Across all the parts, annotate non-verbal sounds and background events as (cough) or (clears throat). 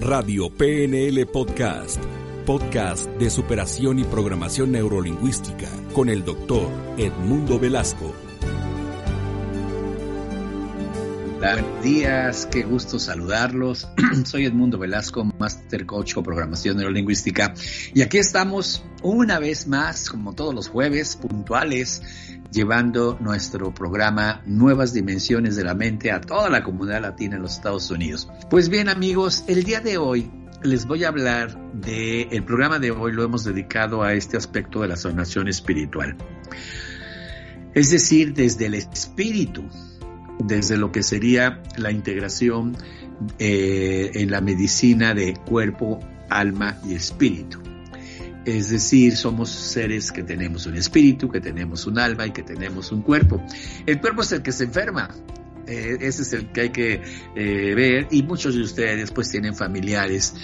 Radio PNL Podcast, podcast de superación y programación neurolingüística con el doctor Edmundo Velasco. Buenos días, qué gusto saludarlos. (clears throat) Soy Edmundo Velasco, Master Coach con Programación Neurolingüística. Y aquí estamos una vez más, como todos los jueves, puntuales, llevando nuestro programa Nuevas Dimensiones de la Mente a toda la comunidad latina en los Estados Unidos. Pues bien amigos, el día de hoy les voy a hablar de, el programa de hoy lo hemos dedicado a este aspecto de la sanación espiritual. Es decir, desde el espíritu, desde lo que sería la integración eh, en la medicina de cuerpo, alma y espíritu. Es decir, somos seres que tenemos un espíritu, que tenemos un alma y que tenemos un cuerpo. El cuerpo es el que se enferma. Eh, ese es el que hay que eh, ver y muchos de ustedes pues tienen familiares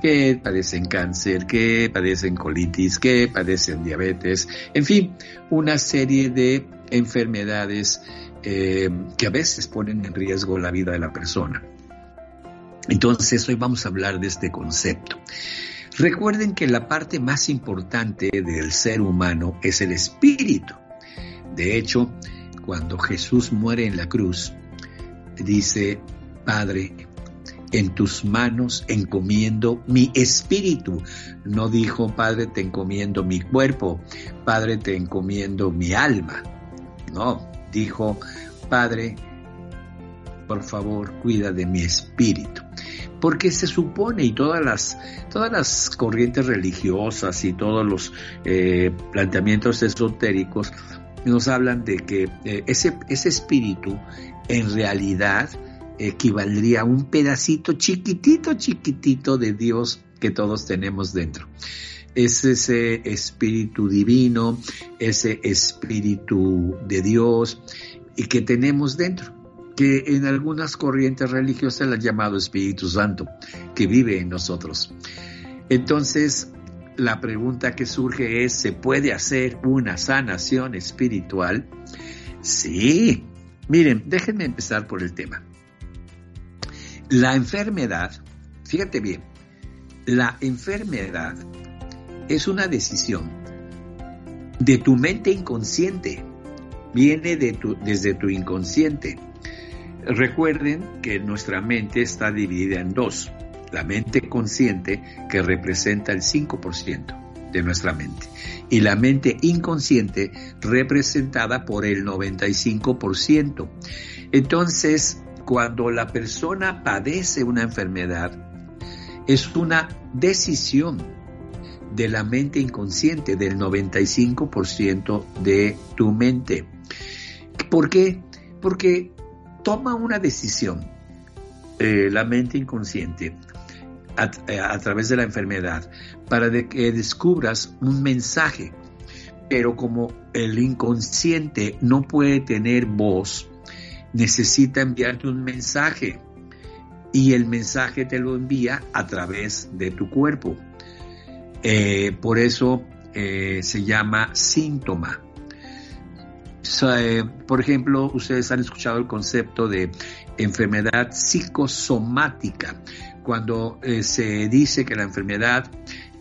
que padecen cáncer, que padecen colitis, que padecen diabetes, en fin, una serie de enfermedades eh, que a veces ponen en riesgo la vida de la persona. Entonces hoy vamos a hablar de este concepto. Recuerden que la parte más importante del ser humano es el espíritu. De hecho, cuando Jesús muere en la cruz, dice, Padre, en tus manos encomiendo mi espíritu. No dijo, Padre, te encomiendo mi cuerpo, Padre, te encomiendo mi alma. No, dijo, Padre, por favor, cuida de mi espíritu porque se supone y todas las, todas las corrientes religiosas y todos los eh, planteamientos esotéricos nos hablan de que eh, ese, ese espíritu en realidad equivaldría a un pedacito chiquitito, chiquitito de Dios que todos tenemos dentro. Es ese espíritu divino, ese espíritu de Dios y que tenemos dentro que en algunas corrientes religiosas han llamado Espíritu Santo, que vive en nosotros. Entonces, la pregunta que surge es, ¿se puede hacer una sanación espiritual? Sí. Miren, déjenme empezar por el tema. La enfermedad, fíjate bien, la enfermedad es una decisión de tu mente inconsciente, viene de tu, desde tu inconsciente Recuerden que nuestra mente está dividida en dos. La mente consciente, que representa el 5% de nuestra mente, y la mente inconsciente, representada por el 95%. Entonces, cuando la persona padece una enfermedad, es una decisión de la mente inconsciente, del 95% de tu mente. ¿Por qué? Porque toma una decisión, eh, la mente inconsciente, eh, a, través de la enfermedad, para que descubras un mensaje. Pero como el inconsciente no puede tener voz, necesita enviarte un mensaje y el mensaje te lo envía a través de tu cuerpo. Eh, por eso se llama síntoma. Eh, por ejemplo, ustedes han escuchado el concepto de enfermedad psicosomática, cuando eh, se dice que la enfermedad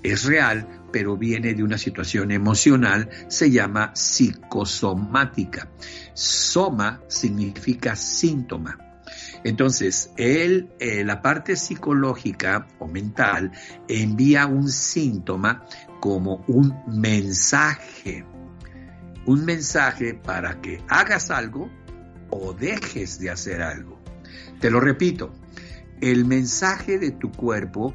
es real, pero viene de una situación emocional, se llama psicosomática. Soma significa síntoma. Entonces, él, eh, la parte psicológica o mental envía un síntoma como un mensaje un mensaje para que hagas algo o dejes de hacer algo. Te lo repito, el mensaje de tu cuerpo,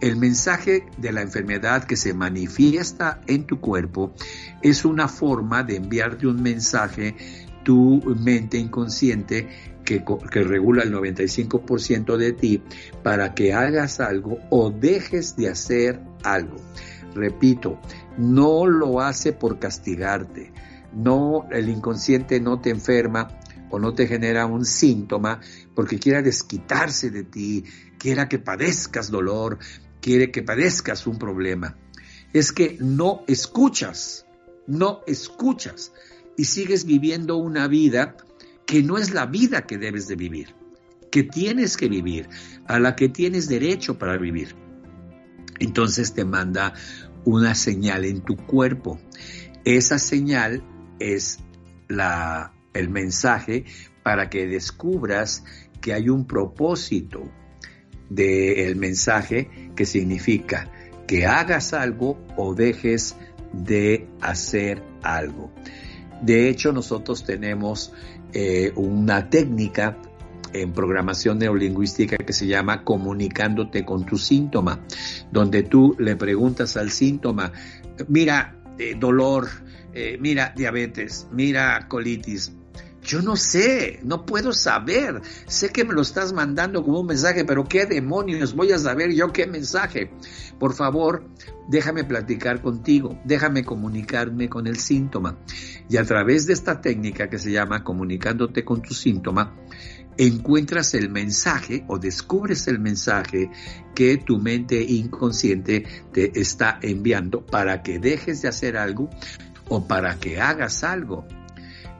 el mensaje de la enfermedad que se manifiesta en tu cuerpo es una forma de enviarte un mensaje tu mente inconsciente que, que regula el 95% de ti para que hagas algo o dejes de hacer algo. Repito, no lo hace por castigarte. No, el inconsciente no te enferma o no te genera un síntoma porque quiera desquitarse de ti, quiera que padezcas dolor, quiere que padezcas un problema. Es que no escuchas, no escuchas y sigues viviendo una vida que no es la vida que debes de vivir, que tienes que vivir, a la que tienes derecho para vivir. Entonces te manda una señal en tu cuerpo. Esa señal es la, el mensaje para que descubras que hay un propósito del mensaje que significa que hagas algo o dejes de hacer algo. De hecho, nosotros tenemos eh, una técnica en programación neurolingüística que se llama comunicándote con tu síntoma, donde tú le preguntas al síntoma, mira, eh, dolor, eh, mira, diabetes, mira, colitis. Yo no sé, no puedo saber. Sé que me lo estás mandando como un mensaje, pero ¿qué demonios voy a saber yo qué mensaje? Por favor, déjame platicar contigo, déjame comunicarme con el síntoma. Y a través de esta técnica que se llama comunicándote con tu síntoma, encuentras el mensaje o descubres el mensaje que tu mente inconsciente te está enviando para que dejes de hacer algo o para que hagas algo.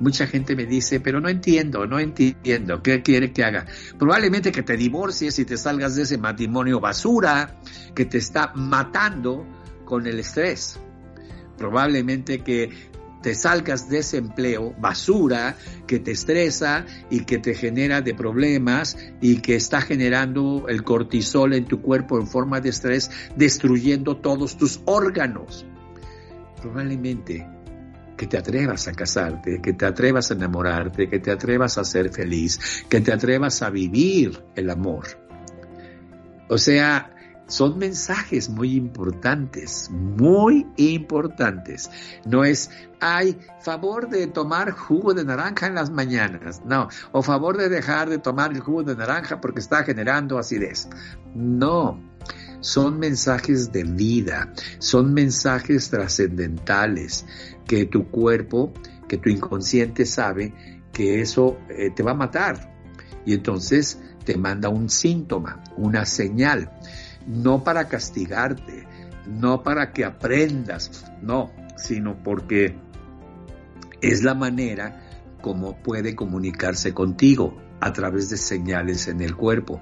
Mucha gente me dice, pero no entiendo, no entiendo, ¿qué quiere que haga? Probablemente que te divorcies y te salgas de ese matrimonio basura que te está matando con el estrés. Probablemente que te salgas de ese empleo basura que te estresa y que te genera de problemas y que está generando el cortisol en tu cuerpo en forma de estrés, destruyendo todos tus órganos. Probablemente que te atrevas a casarte, que te atrevas a enamorarte, que te atrevas a ser feliz, que te atrevas a vivir el amor. O sea, son mensajes muy importantes, muy importantes. No es, hay favor de tomar jugo de naranja en las mañanas, no, o favor de dejar de tomar el jugo de naranja porque está generando acidez. No, son mensajes de vida, son mensajes trascendentales que tu cuerpo, que tu inconsciente sabe que eso eh, te va a matar. Y entonces te manda un síntoma, una señal no para castigarte, no para que aprendas, no, sino porque es la manera como puede comunicarse contigo a través de señales en el cuerpo.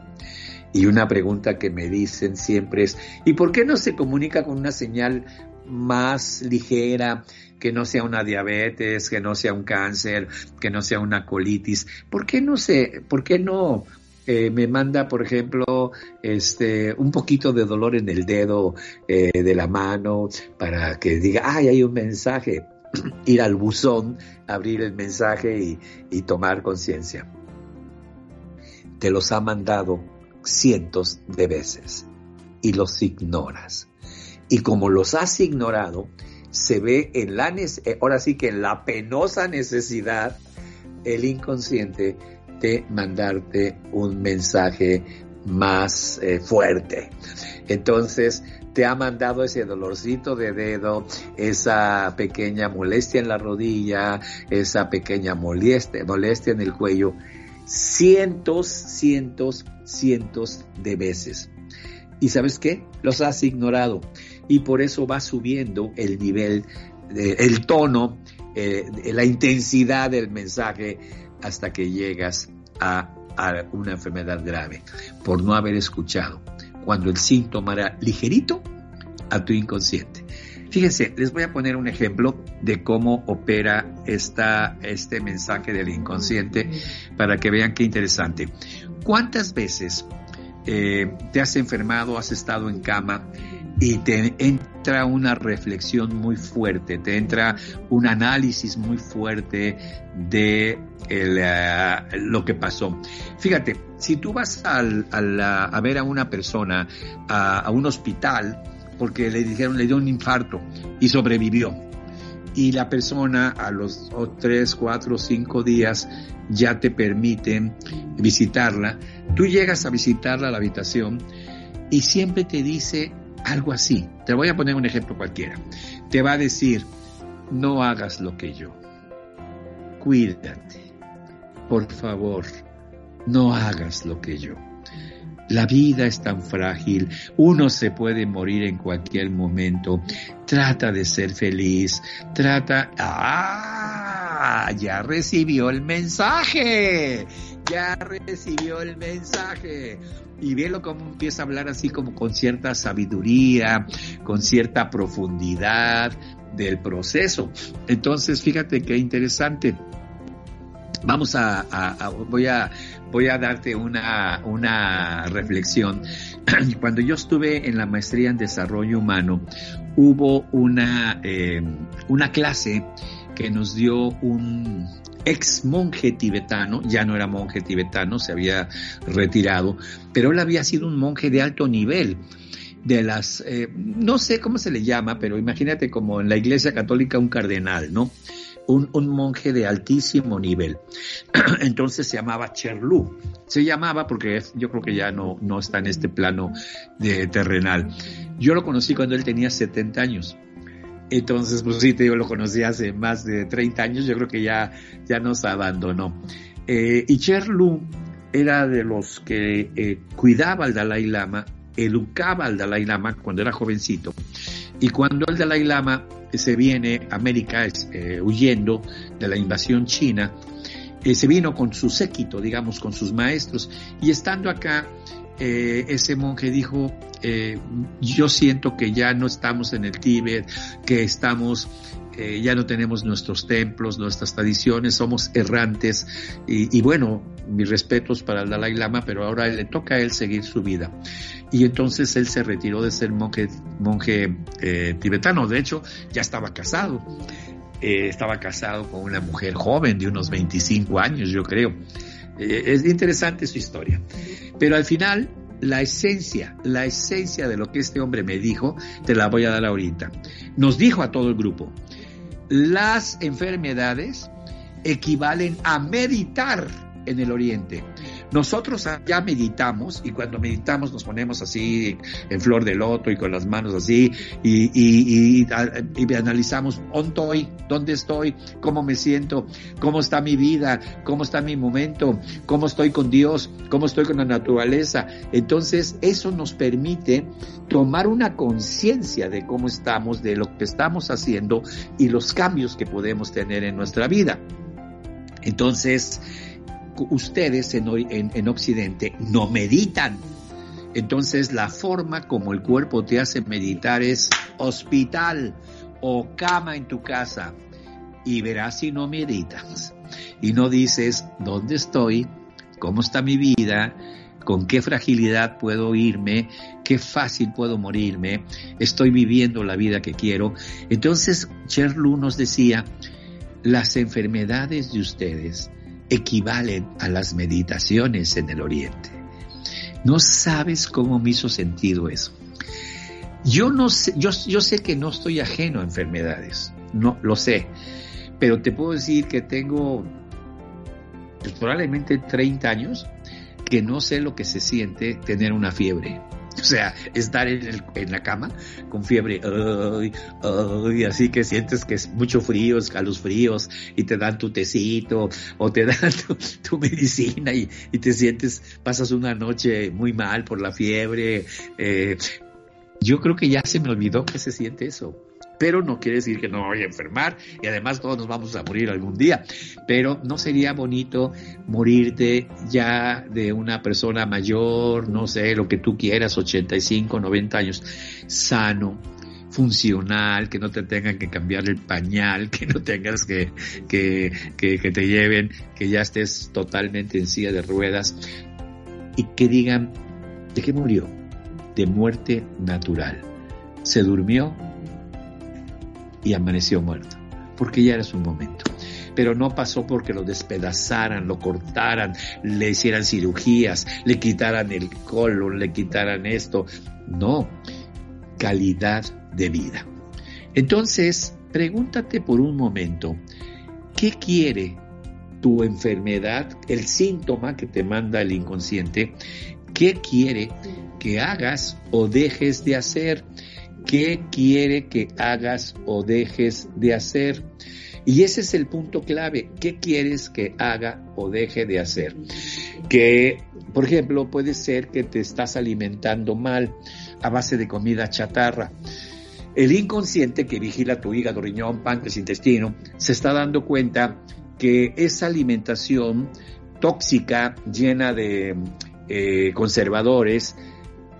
Y una pregunta que me dicen siempre es, ¿y por qué no se comunica con una señal más ligera, que no sea una diabetes, que no sea un cáncer, que no sea una colitis? ¿Por qué no se, por qué no eh, me manda, por ejemplo, este, un poquito de dolor en el dedo eh, de la mano para que diga, ay, hay un mensaje, (clears throat) ir al buzón, abrir el mensaje y, y tomar conciencia. Te los ha mandado cientos de veces y los ignoras. Y como los has ignorado, se ve en la, ahora sí que en la penosa necesidad, el inconsciente mandarte un mensaje más eh, fuerte. Entonces, te ha mandado ese dolorcito de dedo, esa pequeña molestia en la rodilla, esa pequeña molestia, molestia en el cuello, cientos, cientos, cientos de veces. ¿Y sabes qué? Los has ignorado. Y por eso va subiendo el nivel, el tono, eh, la intensidad del mensaje hasta que llegas a, una enfermedad grave por no haber escuchado cuando el síntoma era ligerito a tu inconsciente. Fíjense, les voy a poner un ejemplo de cómo opera esta, este mensaje del inconsciente para que vean qué interesante. ¿Cuántas veces eh, te has enfermado, has estado en cama y te entra una reflexión muy fuerte, te entra un análisis muy fuerte de eh, lo que pasó. Fíjate, si tú vas a ver a una persona a, un hospital porque le dijeron, le dio un infarto y sobrevivió. y la persona a los tres, cuatro, cinco días ya te permiten visitarla. Tú llegas a visitarla a la habitación y siempre te dice algo así. Te voy a poner un ejemplo cualquiera. Te va a decir, no hagas lo que yo. Cuídate. Por favor, no hagas lo que yo. La vida es tan frágil, uno se puede morir en cualquier momento. Trata de ser feliz, trata... ¡Ah! Ya recibió el mensaje, ya recibió el mensaje. Y vélo cómo empieza a hablar así como con cierta sabiduría, con cierta profundidad del proceso. Entonces, fíjate qué interesante. Vamos a, voy a voy a darte una, una reflexión. (clears throat) Cuando yo estuve en la maestría en desarrollo humano, hubo una, eh, una clase que nos dio un ex monje tibetano, ya no era monje tibetano, se había retirado, pero él había sido un monje de alto nivel de las, eh, no sé cómo se le llama, pero imagínate como en la iglesia católica un cardenal, ¿no? un, monje de altísimo nivel. (clears throat) Entonces se llamaba Cherlu. Se llamaba porque yo creo que ya no, no está en este plano de terrenal. Yo lo conocí cuando él tenía 70 años. Entonces, pues sí, te lo conocí hace más de 30 años, yo creo que ya, ya nos abandonó. Eh, y Cherlu era de los que eh, cuidaba al Dalai Lama, educaba al Dalai Lama cuando era jovencito. Y cuando el Dalai Lama se viene a América eh, huyendo de la invasión china, se vino con su séquito, digamos, con sus maestros, y estando acá, eh, ese monje dijo, yo siento que ya no estamos en el Tíbet, que estamos ya no tenemos nuestros templos, nuestras tradiciones, somos errantes y, bueno, mis respetos para el Dalai Lama, pero ahora le toca a él seguir su vida y entonces él se retiró de ser monje, monje eh, tibetano. De hecho, ya estaba casado. Eh, estaba casado con una mujer joven de unos 25 años, yo creo. Eh, es interesante su historia. Pero al final, la esencia, la esencia de lo que este hombre me dijo, te la voy a dar ahorita. Nos dijo a todo el grupo, las enfermedades equivalen a meditar en el oriente. Nosotros ya meditamos y cuando meditamos nos ponemos así en flor de loto y con las manos así y, analizamos dónde estoy, dónde estoy, cómo me siento, cómo está mi vida, cómo está mi momento, cómo estoy con Dios, cómo estoy con la naturaleza. Entonces eso nos permite tomar una conciencia de cómo estamos, de lo que estamos haciendo y los cambios que podemos tener en nuestra vida. Entonces, ustedes en, Occidente no meditan. Entonces la forma como el cuerpo te hace meditar es hospital o cama en tu casa y verás si no meditas. Y no dices dónde estoy, cómo está mi vida, con qué fragilidad puedo irme, qué fácil puedo morirme, estoy viviendo la vida que quiero. Entonces Cherlu nos decía, las enfermedades de ustedes equivalen a las meditaciones en el Oriente. No sabes cómo me hizo sentido eso. Yo no sé, yo, yo sé que no estoy ajeno a enfermedades, no lo sé, pero te puedo decir que tengo probablemente 30 años que no sé lo que se siente tener una fiebre. (laughs) O sea, estar en, en la cama con fiebre, y así que sientes que es mucho frío, fríos y te dan tu tecito o te dan (laughs) tu, medicina y, te sientes, pasas una noche muy mal por la fiebre. Eh, yo creo que ya se me olvidó que se siente eso pero no quiere decir que no voy a enfermar y además todos nos vamos a morir algún día. Pero no sería bonito morirte ya de una persona mayor, no sé, lo que tú quieras, 85, 90 años, sano, funcional, que no te tengan que cambiar el pañal, que no tengas que, que, que, que te lleven, que ya estés totalmente en silla de ruedas y que digan, ¿de qué murió? De muerte natural. Se durmió y amaneció muerto, porque ya era su momento. Pero no pasó porque lo despedazaran, lo cortaran, le hicieran cirugías, le quitaran el colon, le quitaran esto. No, calidad de vida. Entonces, pregúntate por un momento, ¿qué quiere tu enfermedad, el síntoma que te manda el inconsciente? ¿Qué quiere que hagas o dejes de hacer? ¿Qué quiere que hagas o dejes de hacer? Y ese es el punto clave. ¿Qué quieres que haga o deje de hacer? Que, por ejemplo, puede ser que te estás alimentando mal a base de comida chatarra. El inconsciente que vigila tu hígado, riñón, páncreas, intestino, se está dando cuenta que esa alimentación tóxica, llena de eh, conservadores,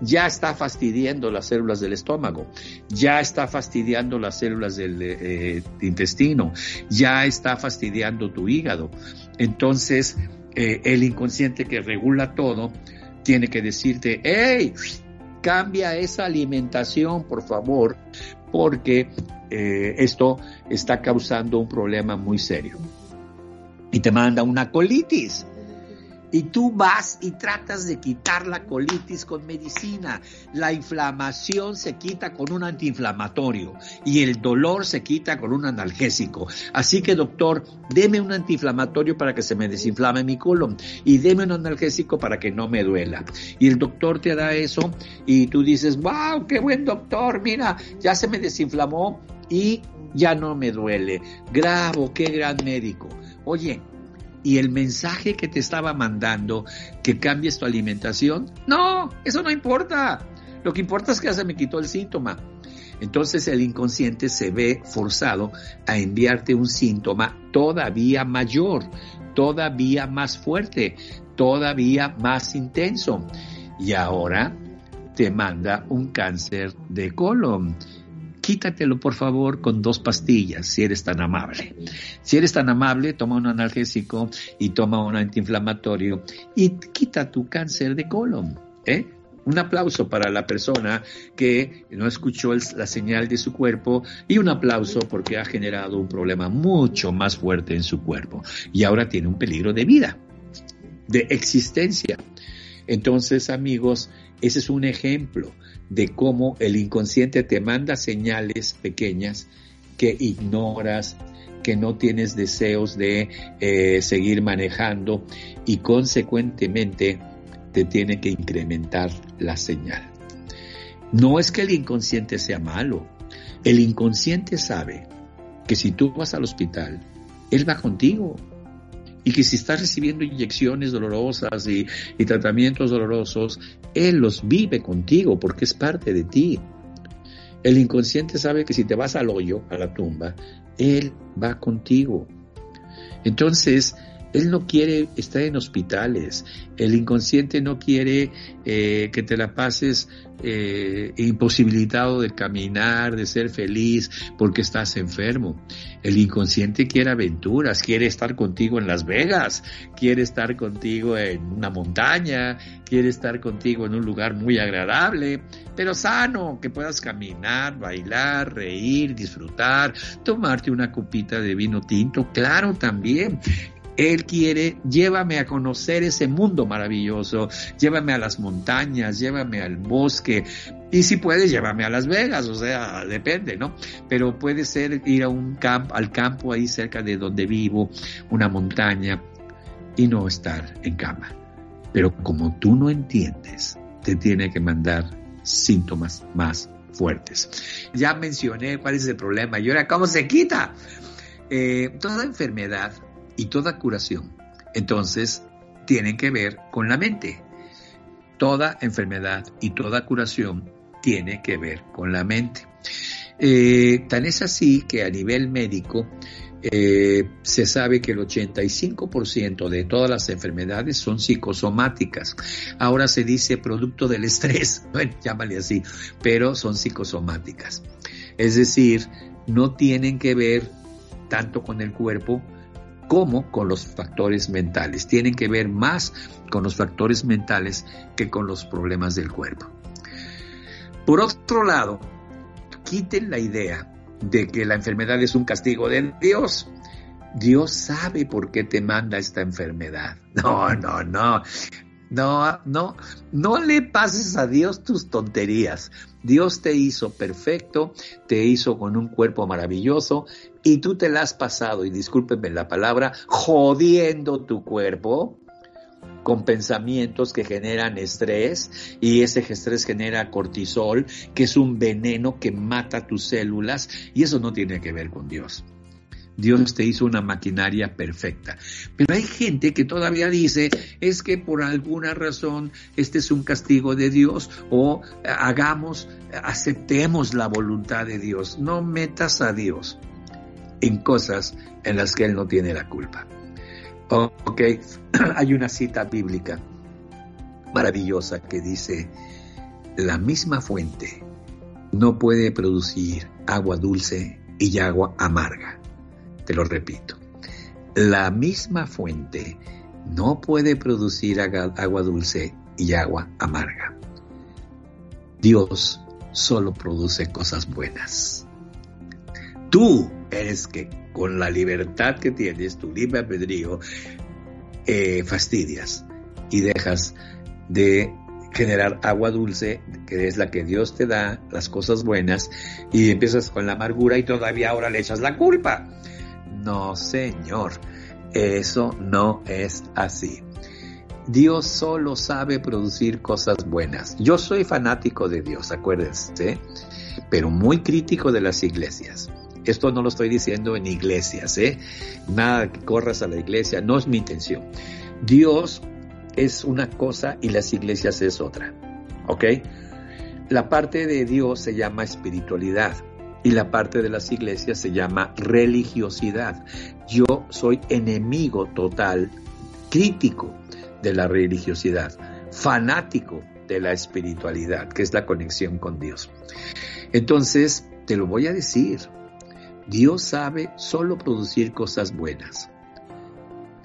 ya está fastidiando las células del estómago, ya está fastidiando las células del eh, intestino, ya está fastidiando tu hígado. Entonces, eh, el inconsciente que regula todo tiene que decirte, hey, cambia esa alimentación, por favor, porque eh, esto está causando un problema muy serio. Y te manda una colitis y tú vas y tratas de quitar la colitis con medicina. La inflamación se quita con un antiinflamatorio y el dolor se quita con un analgésico. Así que doctor, deme un antiinflamatorio para que se me desinflame mi colon y deme un analgésico para que no me duela. Y el doctor te da eso y tú dices, wow, qué buen doctor, mira, ya se me desinflamó y ya no me duele. Grabo, qué gran médico. Oye, y el mensaje que te estaba mandando que cambies tu alimentación, no, eso no importa. Lo que importa es que ya se me quitó el síntoma. Entonces el inconsciente se ve forzado a enviarte un síntoma todavía mayor, todavía más fuerte, todavía más intenso. Y ahora te manda un cáncer de colon quítatelo por favor con dos pastillas, si eres tan amable. Si eres tan amable, toma un analgésico y toma un antiinflamatorio y quita tu cáncer de colon. ¿eh? Un aplauso para la persona que no escuchó la señal de su cuerpo y un aplauso porque ha generado un problema mucho más fuerte en su cuerpo y ahora tiene un peligro de vida, de existencia. Entonces, amigos, ese es un ejemplo de cómo el inconsciente te manda señales pequeñas que ignoras, que no tienes deseos de eh, seguir manejando y consecuentemente te tiene que incrementar la señal. No es que el inconsciente sea malo, el inconsciente sabe que si tú vas al hospital, él va contigo, y que si estás recibiendo inyecciones dolorosas y, tratamientos dolorosos, Él los vive contigo porque es parte de ti. El inconsciente sabe que si te vas al hoyo, a la tumba, Él va contigo. Entonces, él no quiere estar en hospitales. El inconsciente no quiere eh, que te la pases eh, imposibilitado de caminar, de ser feliz, porque estás enfermo. El inconsciente quiere aventuras, quiere estar contigo en Las Vegas, quiere estar contigo en una montaña, quiere estar contigo en un lugar muy agradable, pero sano, que puedas caminar, bailar, reír, disfrutar, tomarte una copita de vino tinto, claro también. Él quiere, llévame a conocer ese mundo maravilloso, llévame a las montañas, llévame al bosque, y si puedes, llévame a Las Vegas, o sea, depende, ¿no? Pero puede ser ir a un campo, al campo ahí cerca de donde vivo, una montaña, y no estar en cama. Pero como tú no entiendes, te tiene que mandar síntomas más fuertes. Ya mencioné cuál es el problema y ahora cómo se quita. Eh, toda enfermedad y toda curación, entonces, tienen que ver con la mente. Toda enfermedad y toda curación tiene que ver con la mente. Eh, tan es así que a nivel médico eh, se sabe que el 85% de todas las enfermedades son psicosomáticas. Ahora se dice producto del estrés, (laughs) bueno, llámale así, pero son psicosomáticas. Es decir, no tienen que ver tanto con el cuerpo, como con los factores mentales. Tienen que ver más con los factores mentales que con los problemas del cuerpo. Por otro lado, quiten la idea de que la enfermedad es un castigo de Dios. Dios sabe por qué te manda esta enfermedad. (laughs) No, no, no. No, no, no le pases a Dios tus tonterías. Dios te hizo perfecto, te hizo con un cuerpo maravilloso y tú te la has pasado, y discúlpenme la palabra, jodiendo tu cuerpo con pensamientos que generan estrés y ese estrés genera cortisol, que es un veneno que mata tus células y eso no tiene que ver con Dios. Dios te hizo una maquinaria perfecta. Pero hay gente que todavía dice, es que por alguna razón este es un castigo de Dios o hagamos, aceptemos la voluntad de Dios. No metas a Dios en cosas en las que Él no tiene la culpa. Ok, (clears throat) hay una cita bíblica maravillosa que dice, la misma fuente no puede producir agua dulce y agua amarga. Te lo repito. La misma fuente no puede producir agua dulce y agua amarga. Dios solo produce cosas buenas. Tú eres que con la libertad que tienes, tu libre albedrío, eh, fastidias y dejas de generar agua dulce, que es la que Dios te da, las cosas buenas, y empiezas con la amargura y todavía ahora le echas la culpa. No, Señor, eso no es así. Dios solo sabe producir cosas buenas. Yo soy fanático de Dios, acuérdense, pero muy crítico de las iglesias. Esto no lo estoy diciendo en iglesias, ¿eh? Nada que corras a la iglesia, no es mi intención. Dios es una cosa y las iglesias es otra, ¿ok? La parte de Dios se llama espiritualidad y la parte de las iglesias se llama religiosidad. Yo soy enemigo total, crítico de la religiosidad, fanático de la espiritualidad, que es la conexión con Dios. Entonces, te lo voy a decir, Dios sabe solo producir cosas buenas.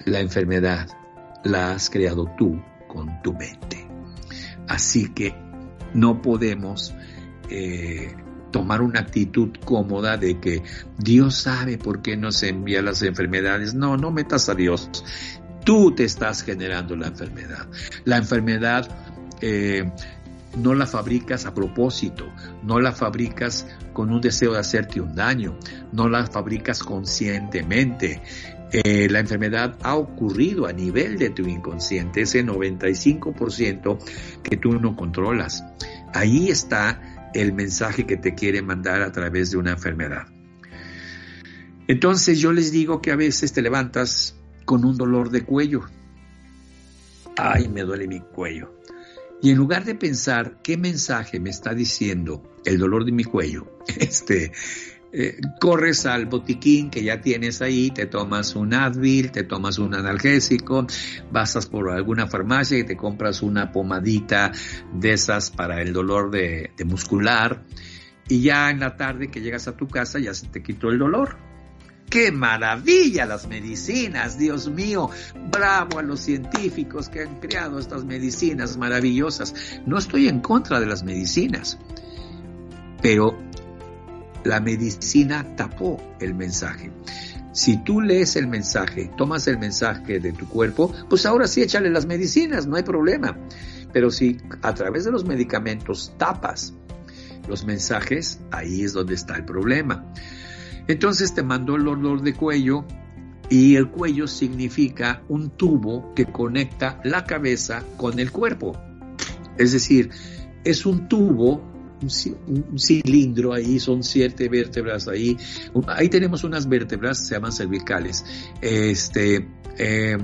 La enfermedad la has creado tú con tu mente. Así que no podemos eh, tomar una actitud cómoda de que Dios sabe por qué nos envía las enfermedades. No, no metas a Dios. Tú te estás generando la enfermedad. La enfermedad eh, no la fabricas a propósito, no la fabricas con un deseo de hacerte un daño, no la fabricas conscientemente. Eh, la enfermedad ha ocurrido a nivel de tu inconsciente, ese 95% que tú no controlas. Ahí está el mensaje que te quiere mandar a través de una enfermedad. Entonces yo les digo que a veces te levantas con un dolor de cuello. Ay, me duele mi cuello. Y en lugar de pensar qué mensaje me está diciendo el dolor de mi cuello, (laughs) este, eh, corres al botiquín que ya tienes ahí, te tomas un Advil, te tomas un analgésico, vas por alguna farmacia y te compras una pomadita de esas para el dolor de, de muscular y ya en la tarde que llegas a tu casa ya se te quitó el dolor. ¡Qué maravilla las medicinas! Dios mío, bravo a los científicos que han creado estas medicinas maravillosas. No estoy en contra de las medicinas, pero la medicina tapó el mensaje. Si tú lees el mensaje, tomas el mensaje de tu cuerpo, pues ahora sí échale las medicinas, no hay problema. Pero si a través de los medicamentos tapas los mensajes, ahí es donde está el problema. Entonces te mandó el dolor de cuello y el cuello significa un tubo que conecta la cabeza con el cuerpo. Es decir, es un tubo un, cilindro ahí, son siete vértebras ahí. Ahí tenemos unas vértebras, se llaman cervicales, este, eh,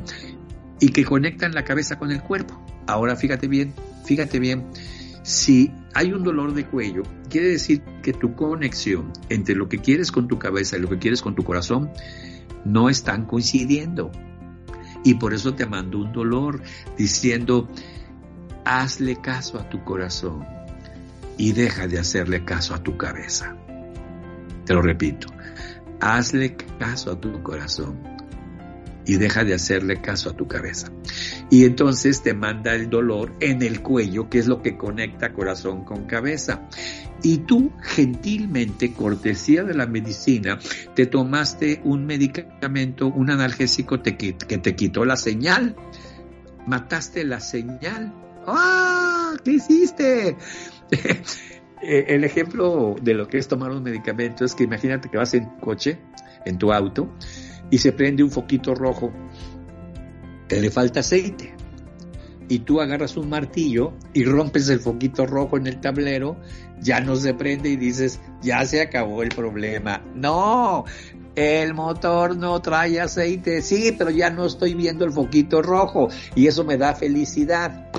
y que conectan la cabeza con el cuerpo. Ahora fíjate bien, fíjate bien, si hay un dolor de cuello, quiere decir que tu conexión entre lo que quieres con tu cabeza y lo que quieres con tu corazón no están coincidiendo. Y por eso te mando un dolor diciendo, hazle caso a tu corazón y deja de hacerle caso a tu cabeza. Te lo repito, hazle caso a tu corazón y deja de hacerle caso a tu cabeza. Y entonces te manda el dolor en el cuello, que es lo que conecta corazón con cabeza. Y tú gentilmente, cortesía de la medicina, te tomaste un medicamento, un analgésico que te quitó la señal mataste la señal. ¡Ah! ¿Qué hiciste? (laughs) Eh, el ejemplo de lo que es tomar un medicamento es que imagínate que vas en coche, en tu auto, y se prende un foquito rojo, que le falta aceite. Y tú agarras un martillo y rompes el foquito rojo en el tablero, ya no se prende y dices, ya se acabó el problema. No, el motor no trae aceite, sí, pero ya no estoy viendo el foquito rojo y eso me da felicidad.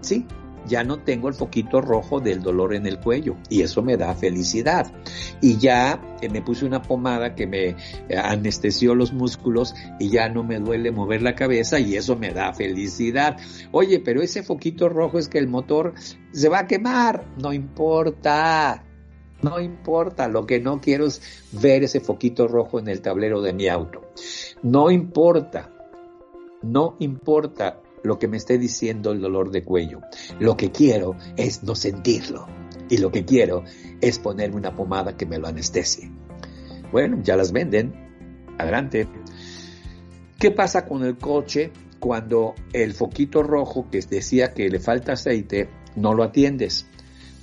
Sí, ya no tengo el foquito rojo del dolor en el cuello y eso me da felicidad. Y ya eh, me puse una pomada que me eh, anestesió los músculos y ya no me duele mover la cabeza y eso me da felicidad. Oye, pero ese foquito rojo es que el motor se va a quemar. No importa. No importa, lo que no quiero es ver ese foquito rojo en el tablero de mi auto. No importa, no importa lo que me esté diciendo el dolor de cuello. Lo que quiero es no sentirlo. Y lo que quiero es ponerme una pomada que me lo anestesie. Bueno, ya las venden. Adelante. ¿Qué pasa con el coche cuando el foquito rojo que decía que le falta aceite no lo atiendes?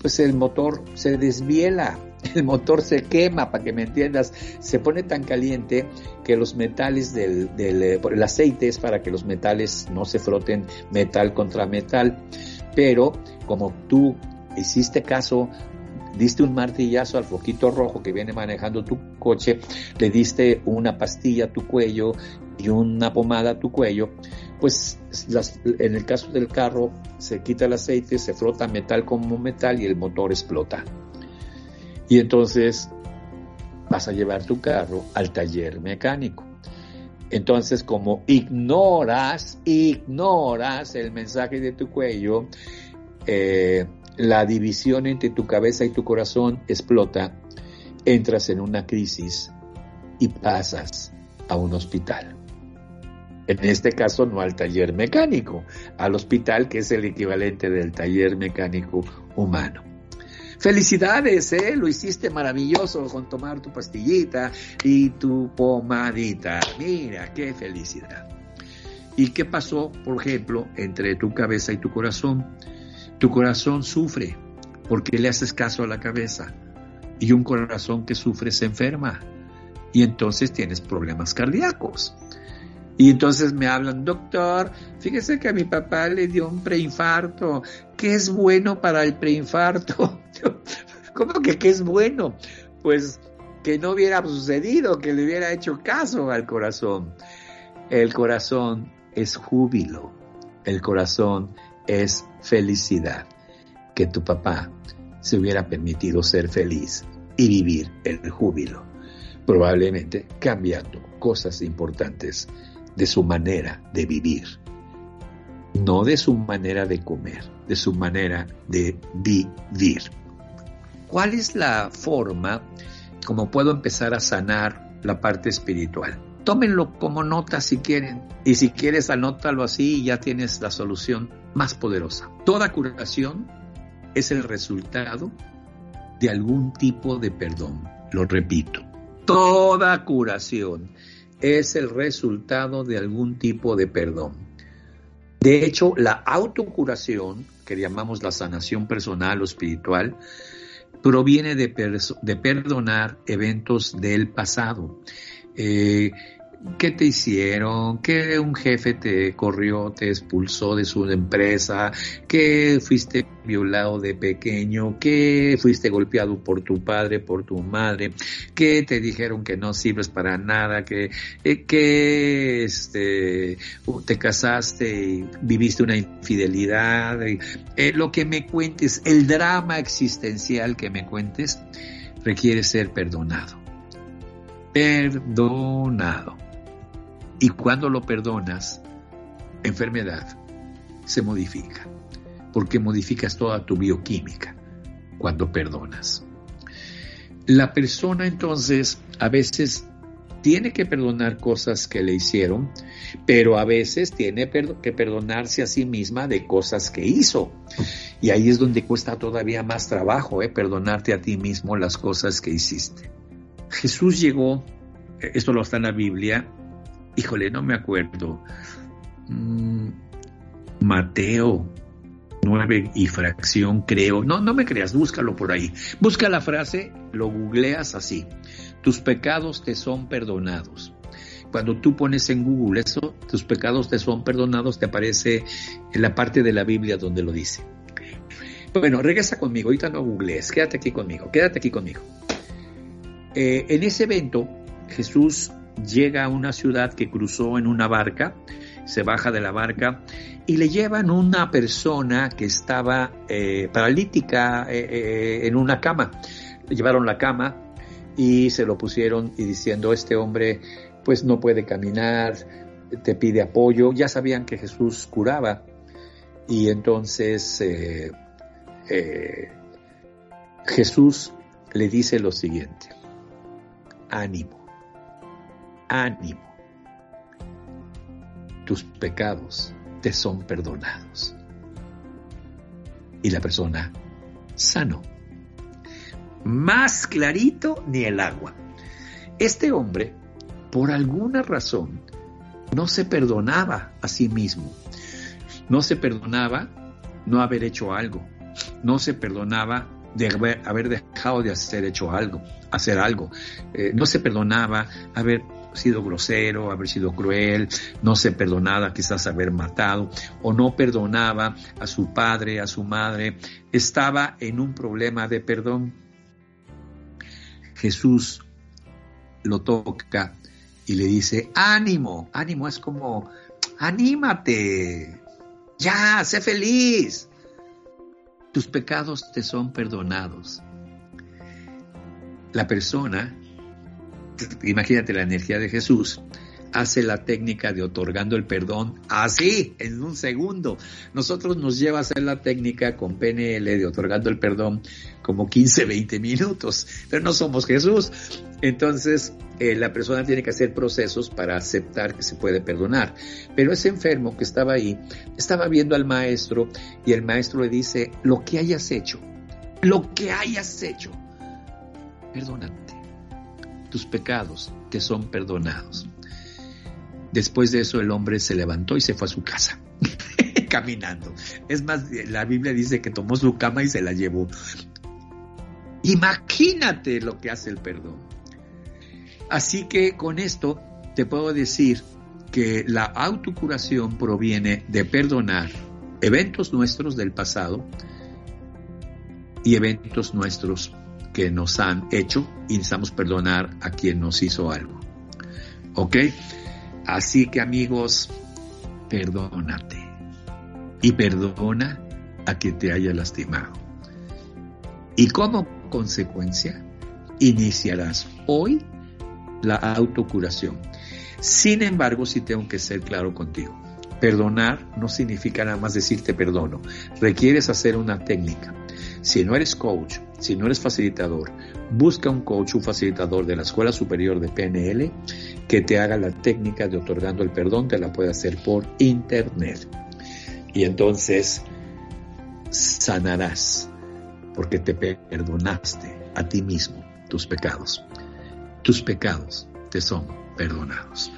Pues el motor se desviela (laughs) el motor se quema, para que me entiendas, se pone tan caliente que los metales del, del eh, el aceite es para que los metales no se froten metal contra metal, pero como tú hiciste caso diste un martillazo al foquito rojo que viene manejando tu coche, le diste una pastilla a tu cuello y una pomada a tu cuello, pues en el caso del carro se quita el aceite, se frota metal como metal y el motor explota. Y entonces vas a llevar tu carro al taller mecánico. Entonces, como ignoras, ignoras el mensaje de tu cuello, eh, la división entre tu cabeza y tu corazón explota, entras en una crisis y pasas a un hospital. En este caso no al taller mecánico, al hospital que es el equivalente del taller mecánico humano. Felicidades, ¿eh? Lo hiciste maravilloso con tomar tu pastillita y tu pomadita. Mira, qué felicidad. ¿Y qué pasó, por ejemplo, entre tu cabeza y tu corazón? Tu corazón sufre porque le haces caso a la cabeza. Y un corazón que sufre se enferma. Y entonces tienes problemas cardíacos. Y entonces me hablan, doctor, fíjese que a mi papá le dio un preinfarto. ¿Qué es bueno para el preinfarto? (laughs) ¿Cómo que qué es bueno? Pues que no hubiera sucedido, que le hubiera hecho caso al corazón. El corazón es júbilo, el corazón es felicidad. Que tu papá se hubiera permitido ser feliz y vivir el júbilo, probablemente cambiando cosas importantes de su manera de vivir, no de su manera de comer, de su manera de vivir. ¿Cuál es la forma como puedo empezar a sanar la parte espiritual? Tómenlo como nota si quieren. Y si quieres, anótalo así y ya tienes la solución más poderosa. Toda curación es el resultado de algún tipo de perdón. Lo repito. Toda curación es el resultado de algún tipo de perdón. De hecho, la autocuración, que llamamos la sanación personal o espiritual, proviene de, perdonar eventos del pasado. Eh, ¿Qué te hicieron? ¿Que un jefe te corrió, te expulsó de su empresa? ¿Que fuiste violado de pequeño? ¿Que fuiste golpeado por tu padre, por tu madre? ¿Que te dijeron que no sirves para nada? ¿Que, eh, que este, te casaste y viviste una infidelidad? Eh, lo que me cuentes, el drama existencial que me cuentes, requiere ser perdonado. Perdonado. Y cuando lo perdonas, enfermedad se modifica, porque modificas toda tu bioquímica cuando perdonas. La persona entonces a veces tiene que perdonar cosas que le hicieron, pero a veces tiene que perdonarse a sí misma de cosas que hizo. Y ahí es donde cuesta todavía más trabajo, ¿eh? perdonarte a ti mismo las cosas que hiciste. Jesús llegó, esto lo está en la Biblia, híjole, no me acuerdo. Mm, Mateo 9 y fracción, creo. No, no me creas, búscalo por ahí. Busca la frase, lo googleas así. Tus pecados te son perdonados. Cuando tú pones en Google eso, tus pecados te son perdonados, te aparece en la parte de la Biblia donde lo dice. Bueno, regresa conmigo, ahorita no googlees, quédate aquí conmigo, quédate aquí conmigo. Eh, en ese evento, Jesús llega a una ciudad que cruzó en una barca, se baja de la barca y le llevan una persona que estaba eh, paralítica eh, en una cama. Le llevaron la cama y se lo pusieron y diciendo, este hombre pues no puede caminar, te pide apoyo. Ya sabían que Jesús curaba y entonces Jesús le dice lo siguiente, ánimo, ánimo, tus pecados te son perdonados. Y la persona sano. Más clarito ni el agua. Este hombre, por alguna razón, no se perdonaba a sí mismo. No se perdonaba no haber hecho algo. No se perdonaba de haber, dejado de hacer hecho algo, hacer algo. Eh, no se perdonaba haber sido grosero, haber sido cruel, no se perdonaba quizás haber matado o no perdonaba a su padre, a su madre. Estaba en un problema de perdón. Jesús lo toca y le dice, ánimo, ánimo es como, anímate, ya, sé feliz tus pecados te son perdonados. La persona, imagínate la energía de Jesús, hace la técnica de otorgando el perdón así, en un segundo. Nosotros nos lleva a hacer la técnica con PNL de otorgando el perdón como 15, 20 minutos, pero no somos Jesús. Entonces, eh, la persona tiene que hacer procesos para aceptar que se puede perdonar. Pero ese enfermo que estaba ahí, estaba viendo al maestro y el maestro le dice, lo que hayas hecho, lo que hayas hecho, perdónate. Tus pecados te son perdonados. Después de eso el hombre se levantó y se fue a su casa, (laughs) caminando. Es más, la Biblia dice que tomó su cama y se la llevó. Imagínate lo que hace el perdón. Así que con esto te puedo decir que la autocuración proviene de perdonar eventos nuestros del pasado y eventos nuestros que nos han hecho y necesitamos perdonar a quien nos hizo algo. ¿Ok? Así que amigos, perdónate y perdona a quien te haya lastimado. Y como consecuencia, iniciarás hoy la autocuración. Sin embargo, sí tengo que ser claro contigo. Perdonar no significa nada más decirte perdono. Requieres hacer una técnica. Si no eres coach, si no eres facilitador, busca un coach, un facilitador de la Escuela Superior de PNL que te haga la técnica de otorgando el perdón, te la puede hacer por internet. Y entonces sanarás porque te perdonaste a ti mismo tus pecados tus pecados te son perdonados.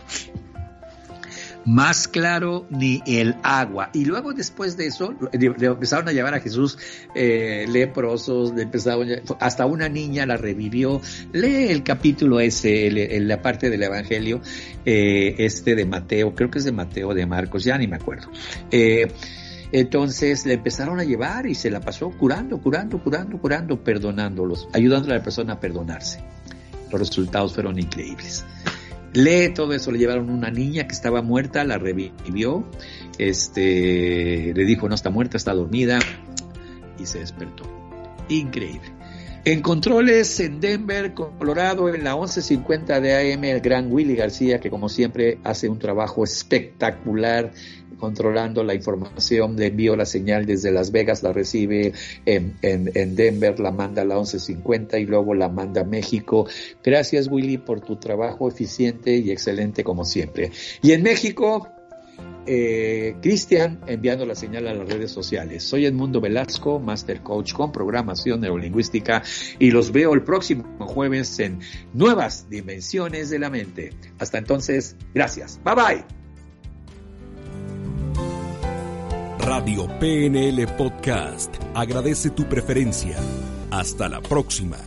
Más claro ni el agua. Y luego después de eso, le empezaron a llevar a Jesús eh, leprosos, le empezaron, hasta una niña la revivió. Lee el capítulo ese, en la parte del Evangelio, eh, este de Mateo, creo que es de Mateo, de Marcos, ya ni me acuerdo. Eh, entonces le empezaron a llevar y se la pasó curando, curando, curando, curando, perdonándolos, ayudando a la persona a perdonarse los resultados fueron increíbles. Lee todo eso, le llevaron una niña que estaba muerta, la revivió, este, le dijo no está muerta, está dormida y se despertó. Increíble. En controles en Denver, Colorado, en la 1150 de AM, el gran Willy García, que como siempre hace un trabajo espectacular controlando la información, le envío la señal desde Las Vegas, la recibe en, en, Denver, la manda a la 1150 y luego la manda a México. Gracias Willy por tu trabajo eficiente y excelente como siempre. Y en México, eh, Cristian enviando la señal a las redes sociales. Soy Edmundo Velasco, Master Coach con programación neurolingüística y los veo el próximo jueves en Nuevas Dimensiones de la Mente. Hasta entonces, gracias. Bye bye. Radio PNL Podcast agradece tu preferencia. Hasta la próxima.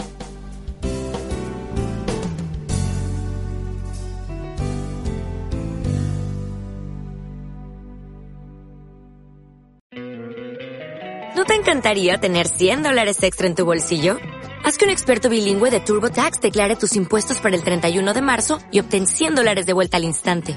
¿No te encantaría tener 100 dólares extra en tu bolsillo? Haz que un experto bilingüe de TurboTax declare tus impuestos para el 31 de marzo y obtén 100 dólares de vuelta al instante.